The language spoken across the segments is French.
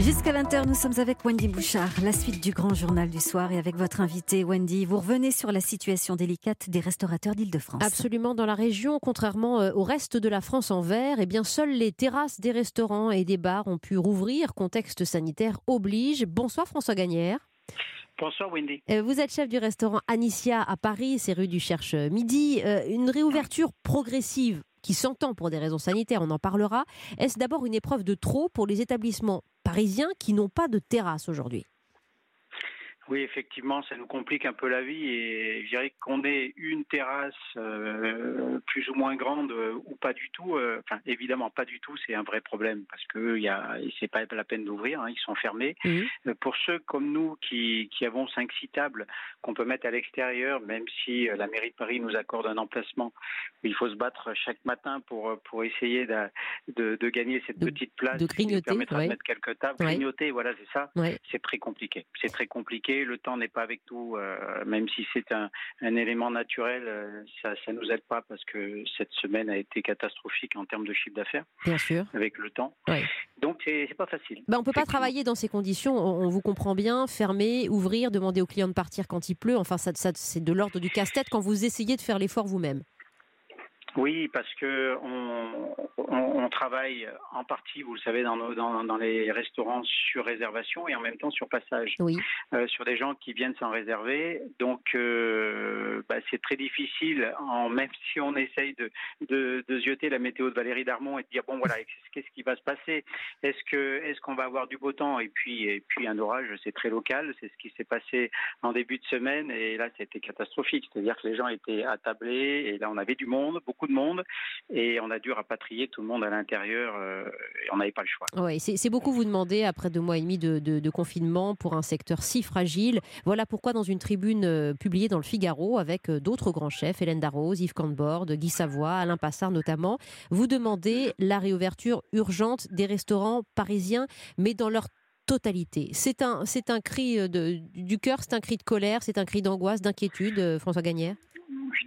Jusqu'à 20h, nous sommes avec Wendy Bouchard, la suite du grand journal du soir. Et avec votre invité, Wendy, vous revenez sur la situation délicate des restaurateurs d'Île-de-France. Absolument. Dans la région, contrairement euh, au reste de la France en vert, eh bien, seules les terrasses des restaurants et des bars ont pu rouvrir. Contexte sanitaire oblige. Bonsoir François Gagnère. Bonsoir Wendy. Euh, vous êtes chef du restaurant Anicia à Paris, c'est rue du Cherche Midi. Euh, une réouverture progressive qui s'entend pour des raisons sanitaires, on en parlera. Est-ce d'abord une épreuve de trop pour les établissements parisiens qui n'ont pas de terrasse aujourd'hui oui, effectivement, ça nous complique un peu la vie et je dirais qu'on ait une terrasse euh, plus ou moins grande euh, ou pas du tout, euh, enfin évidemment pas du tout, c'est un vrai problème parce que y a, c'est pas la peine d'ouvrir, hein, ils sont fermés. Pour ceux comme nous qui, qui avons cinq six tables qu'on peut mettre à l'extérieur, même si la mairie de Paris nous accorde un emplacement, il faut se battre chaque matin pour pour essayer de, de, de gagner cette petite place de grignoter, qui permettra de mettre quelques tables, grignoter, voilà c'est ça. C'est très compliqué, c'est très compliqué le temps n'est pas avec tout, euh, même si c'est un, élément naturel, euh, ça ne nous aide pas parce que cette semaine a été catastrophique en termes de chiffre d'affaires. Bien sûr. Avec le temps. Donc c'est pas facile. Ben, on ne peut pas travailler dans ces conditions, on, vous comprend bien, fermer, ouvrir, demander aux clients de partir quand il pleut, enfin ça, c'est de l'ordre du casse-tête quand vous essayez de faire l'effort vous-même. Oui, parce que on, on, travaille en partie, vous le savez, dans, dans, dans, les restaurants sur réservation et en même temps sur passage. Oui. Euh, sur des gens qui viennent s'en réserver. Donc, euh, bah, c'est très difficile, en, même si on essaye de, de, de zioter la météo de Valérie Darmon et de dire bon voilà, qu'est-ce qui va se passer? Est-ce que est-ce qu'on va avoir du beau temps? Et puis et puis un orage C'est très local. C'est ce qui s'est passé en début de semaine et là, c'était catastrophique. C'est-à-dire que les gens étaient attablés et là, on avait du monde, beaucoup de monde et on a dû rapatrier tout le monde à l'intérieur euh, et on n'avait pas le choix. Oui, c'est beaucoup vous demander après deux mois et demi de, confinement pour un secteur si fragile. Voilà pourquoi dans une tribune euh, publiée dans le Figaro avec euh, d'autres grands chefs, Hélène Darroze, Yves Cambord, Guy Savoie, Alain Passard notamment, vous demandez la réouverture urgente des restaurants parisiens, mais dans leur totalité. C'est un, c'est un cri de, du cœur, c'est un cri de colère, c'est un cri d'angoisse, d'inquiétude, François Gagnère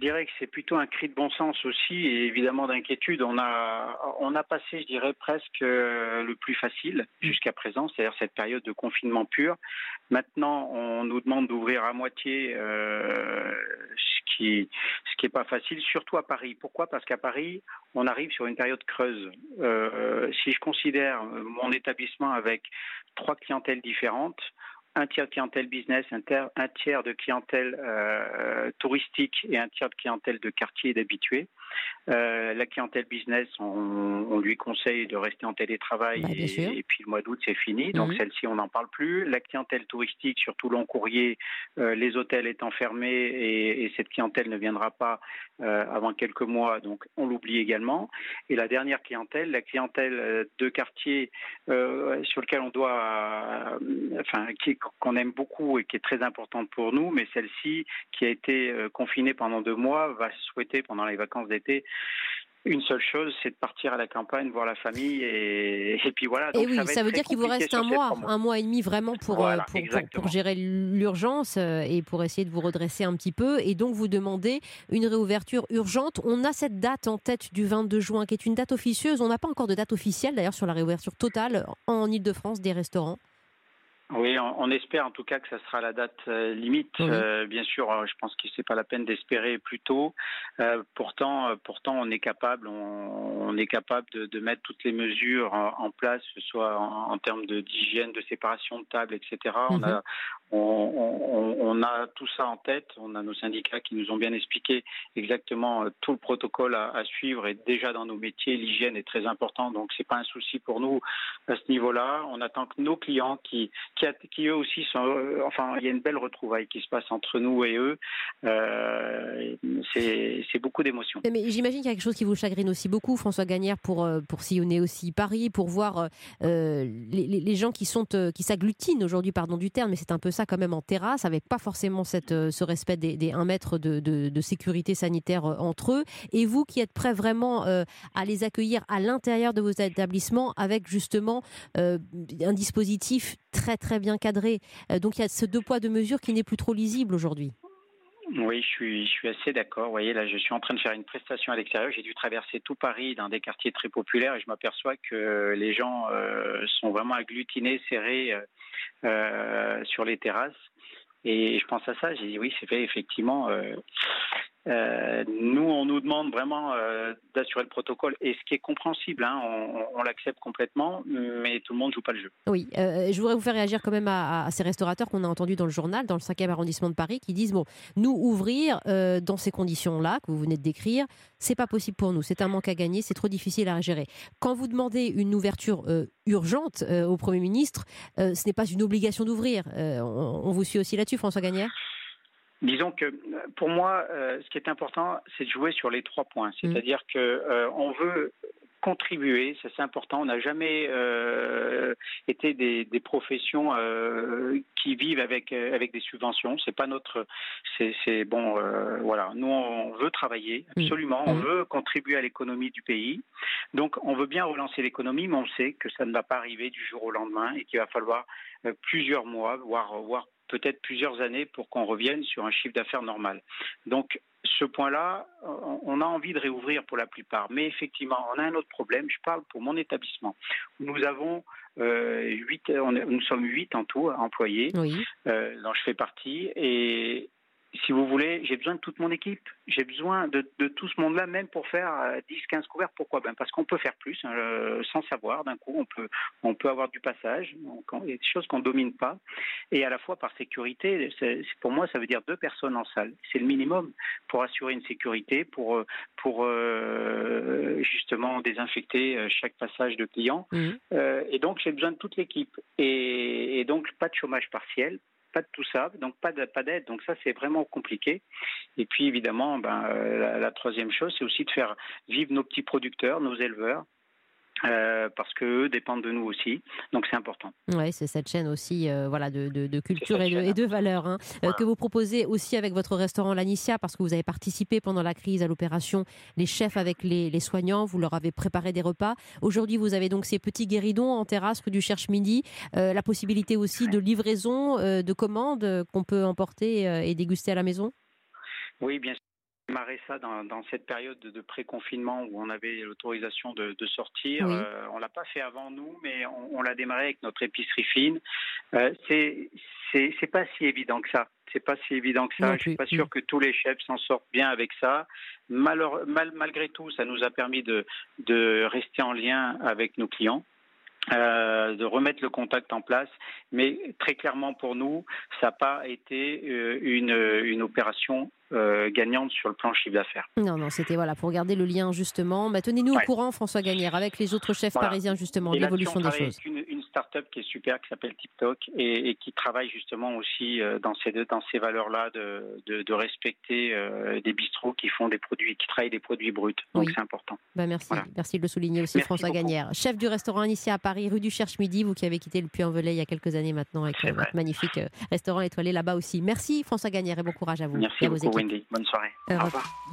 dirais que c'est plutôt un cri de bon sens aussi et évidemment d'inquiétude. On a, on a passé, je dirais, presque euh, le plus facile jusqu'à présent, c'est-à-dire cette période de confinement pur. Maintenant, on nous demande d'ouvrir à moitié, euh, ce qui, ce qui est pas facile, surtout à Paris. Pourquoi? Parce qu'à Paris, on arrive sur une période creuse. Euh, si je considère mon établissement avec trois clientèles différentes, un tiers de clientèle business, un, un tiers de clientèle euh, touristique et un tiers de clientèle de quartier et d'habitués. Euh, la clientèle business, on, lui conseille de rester en télétravail bah, et, puis le mois d'août c'est fini. Donc mhm. celle-ci on n'en parle plus. La clientèle touristique, surtout long courrier, euh, les hôtels étant fermés et, et, cette clientèle ne viendra pas avant quelques mois, donc on l'oublie également. Et la dernière clientèle, la clientèle de quartier sur lequel on doit, enfin qu'on aime beaucoup et qui est très importante pour nous, mais celle-ci qui a été confinée pendant deux mois va souhaiter pendant les vacances d'été une seule chose, c'est de partir à la campagne, voir la famille et, puis voilà. et oui, ça, veut dire qu'il vous reste un mois, un mois et demi vraiment pour, euh, pour, gérer l'urgence euh, et pour essayer de vous redresser un petit peu. Et donc vous demandez une réouverture urgente. On a cette date en tête du 22 juin qui est une date officieuse. On n'a pas encore de date officielle d'ailleurs sur la réouverture totale en Ile-de-France des restaurants. Oui, on, espère en tout cas que ça sera la date euh, limite. Euh, bien sûr, euh, je pense que c'est pas la peine d'espérer plus tôt. pourtant, pourtant, on est capable, on, est capable de, mettre toutes les mesures en, place, que ce soit en, termes d'hygiène, de, séparation de table, etc. On a, on, a tout ça en tête. On a nos syndicats qui nous ont bien expliqué exactement tout le protocole à, suivre. Et déjà dans nos métiers, l'hygiène est très importante. Donc c'est pas un souci pour nous à ce niveau-là. On attend que nos clients qui qui, eux aussi sont. Euh, enfin, il y a une belle retrouvaille qui se passe entre nous et eux. Euh, c'est beaucoup d'émotions. Mais j'imagine qu'il y a quelque chose qui vous chagrine aussi beaucoup, François Gagnère, pour, euh, pour sillonner aussi Paris, pour voir les, les, gens qui sont qui s'agglutinent aujourd'hui, pardon du terme, mais c'est un peu ça quand même en terrasse, avec pas forcément cette, ce respect des, des 1 mètre de, de, sécurité sanitaire entre eux. Et vous qui êtes prêts vraiment à les accueillir à l'intérieur de vos établissements avec justement un dispositif très très bien cadré. Euh, donc il y a ce deux poids deux mesures qui n'est plus trop lisible aujourd'hui. Oui, je suis, je suis assez d'accord. Vous voyez, là, je suis en train de faire une prestation à l'extérieur. J'ai dû traverser tout Paris dans des quartiers très populaires et je m'aperçois que les gens euh, sont vraiment agglutinés, serrés euh, euh, sur les terrasses. Et je pense à ça. J'ai dit oui, c'est fait effectivement. Euh, euh, nous, on nous demande vraiment euh, d'assurer le protocole, et ce qui est compréhensible, hein, on, l'accepte complètement, mais tout le monde joue pas le jeu. Oui, euh, je voudrais vous faire réagir quand même à, ces restaurateurs qu'on a entendus dans le journal, dans le 5e arrondissement de Paris, qui disent bon, nous ouvrir dans ces conditions-là que vous venez de décrire, c'est pas possible pour nous, c'est un manque à gagner, c'est trop difficile à gérer. Quand vous demandez une ouverture urgente au Premier ministre, ce n'est pas une obligation d'ouvrir. On, on vous suit aussi là-dessus, François Gagnère Disons que pour moi, euh, ce qui est important, c'est de jouer sur les trois points. C'est-à-dire que euh, on veut contribuer, ça c'est important. On n'a jamais euh, été des, des professions euh, qui vivent avec avec des subventions. C'est pas notre, c'est bon, euh, voilà. Nous on veut travailler absolument, on veut contribuer à l'économie du pays. Donc on veut bien relancer l'économie, mais on sait que ça ne va pas arriver du jour au lendemain et qu'il va falloir euh, plusieurs mois, voire voire peut-être plusieurs années pour qu'on revienne sur un chiffre d'affaires normal. Donc ce point-là, on a envie de réouvrir pour la plupart. Mais effectivement, on a un autre problème. Je parle pour mon établissement. Nous avons euh, 8, on est, nous sommes huit en tout employés, Oui. euh, dont je fais partie. Et si vous voulez, j'ai besoin de toute mon équipe. J'ai besoin de, de, tout ce monde-là, même pour faire 10-15 couverts. Pourquoi ben Parce qu'on peut faire plus, hein, euh, sans savoir. D'un coup, on peut, on peut avoir du passage. Donc, il y a des choses qu'on ne domine pas. Et à la fois, par sécurité, pour moi, ça veut dire deux personnes en salle. C'est le minimum pour assurer une sécurité, pour, pour euh, justement désinfecter chaque passage de client. Mmh. Euh, et donc, j'ai besoin de toute l'équipe. Et, et donc, pas de chômage partiel, pas de tout ça, donc pas pas d'aide. Donc ça, c'est vraiment compliqué. Et puis évidemment, ben, euh, la, la, troisième chose, c'est aussi de faire vivre nos petits producteurs, nos éleveurs. Euh, parce qu'eux dépendent de nous aussi, donc c'est important. Oui, c'est cette chaîne aussi euh, voilà, de, de, de culture et de, et de, valeurs hein, voilà. que vous proposez aussi avec votre restaurant Lanicia, parce que vous avez participé pendant la crise à l'opération Les chefs avec les, les, soignants, vous leur avez préparé des repas. Aujourd'hui, vous avez donc ces petits guéridons en terrasse rue du Cherche-Midi, euh, la possibilité aussi de livraison de commandes qu'on peut emporter et déguster à la maison? Oui, bien sûr démarré ça dans, dans, cette période de, pré-confinement où on avait l'autorisation de, de, sortir. Oui. Euh, on l'a pas fait avant nous, mais on, on l'a démarré avec notre épicerie fine. Euh, c'est c'est pas si évident que ça. C'est pas si évident que ça. Non, je suis pas sûr que tous les chefs s'en sortent bien avec ça. Malheure, mal, malgré tout, ça nous a permis de, de rester en lien avec nos clients. Euh, de remettre le contact en place, mais très clairement pour nous, ça n'a pas été euh, une, une opération euh, gagnante sur le plan chiffre d'affaires. Non, non, c'était voilà pour garder le lien justement. Bah, Tenez-nous ouais. au courant, François Gagnère, avec les autres chefs voilà. parisiens justement, de l'évolution des choses. Une start-up qui est super, qui s'appelle TikTok et, et, qui travaille justement aussi euh, dans ces dans ces valeurs-là de, de, de, respecter euh, des bistrots qui font des produits, qui travaillent des produits bruts. Donc oui. c'est important. Bah, merci, voilà. merci de le souligner aussi, merci François beaucoup. Gagnère, chef du restaurant ici à Paris, rue du Cherche-Midi, vous qui avez quitté le Puy-en-Velay il y a quelques années maintenant avec votre magnifique restaurant étoilé là-bas aussi. Merci François Gagnère et bon courage à vous. Merci et à beaucoup, Wendy. Bonne soirée. Au revoir.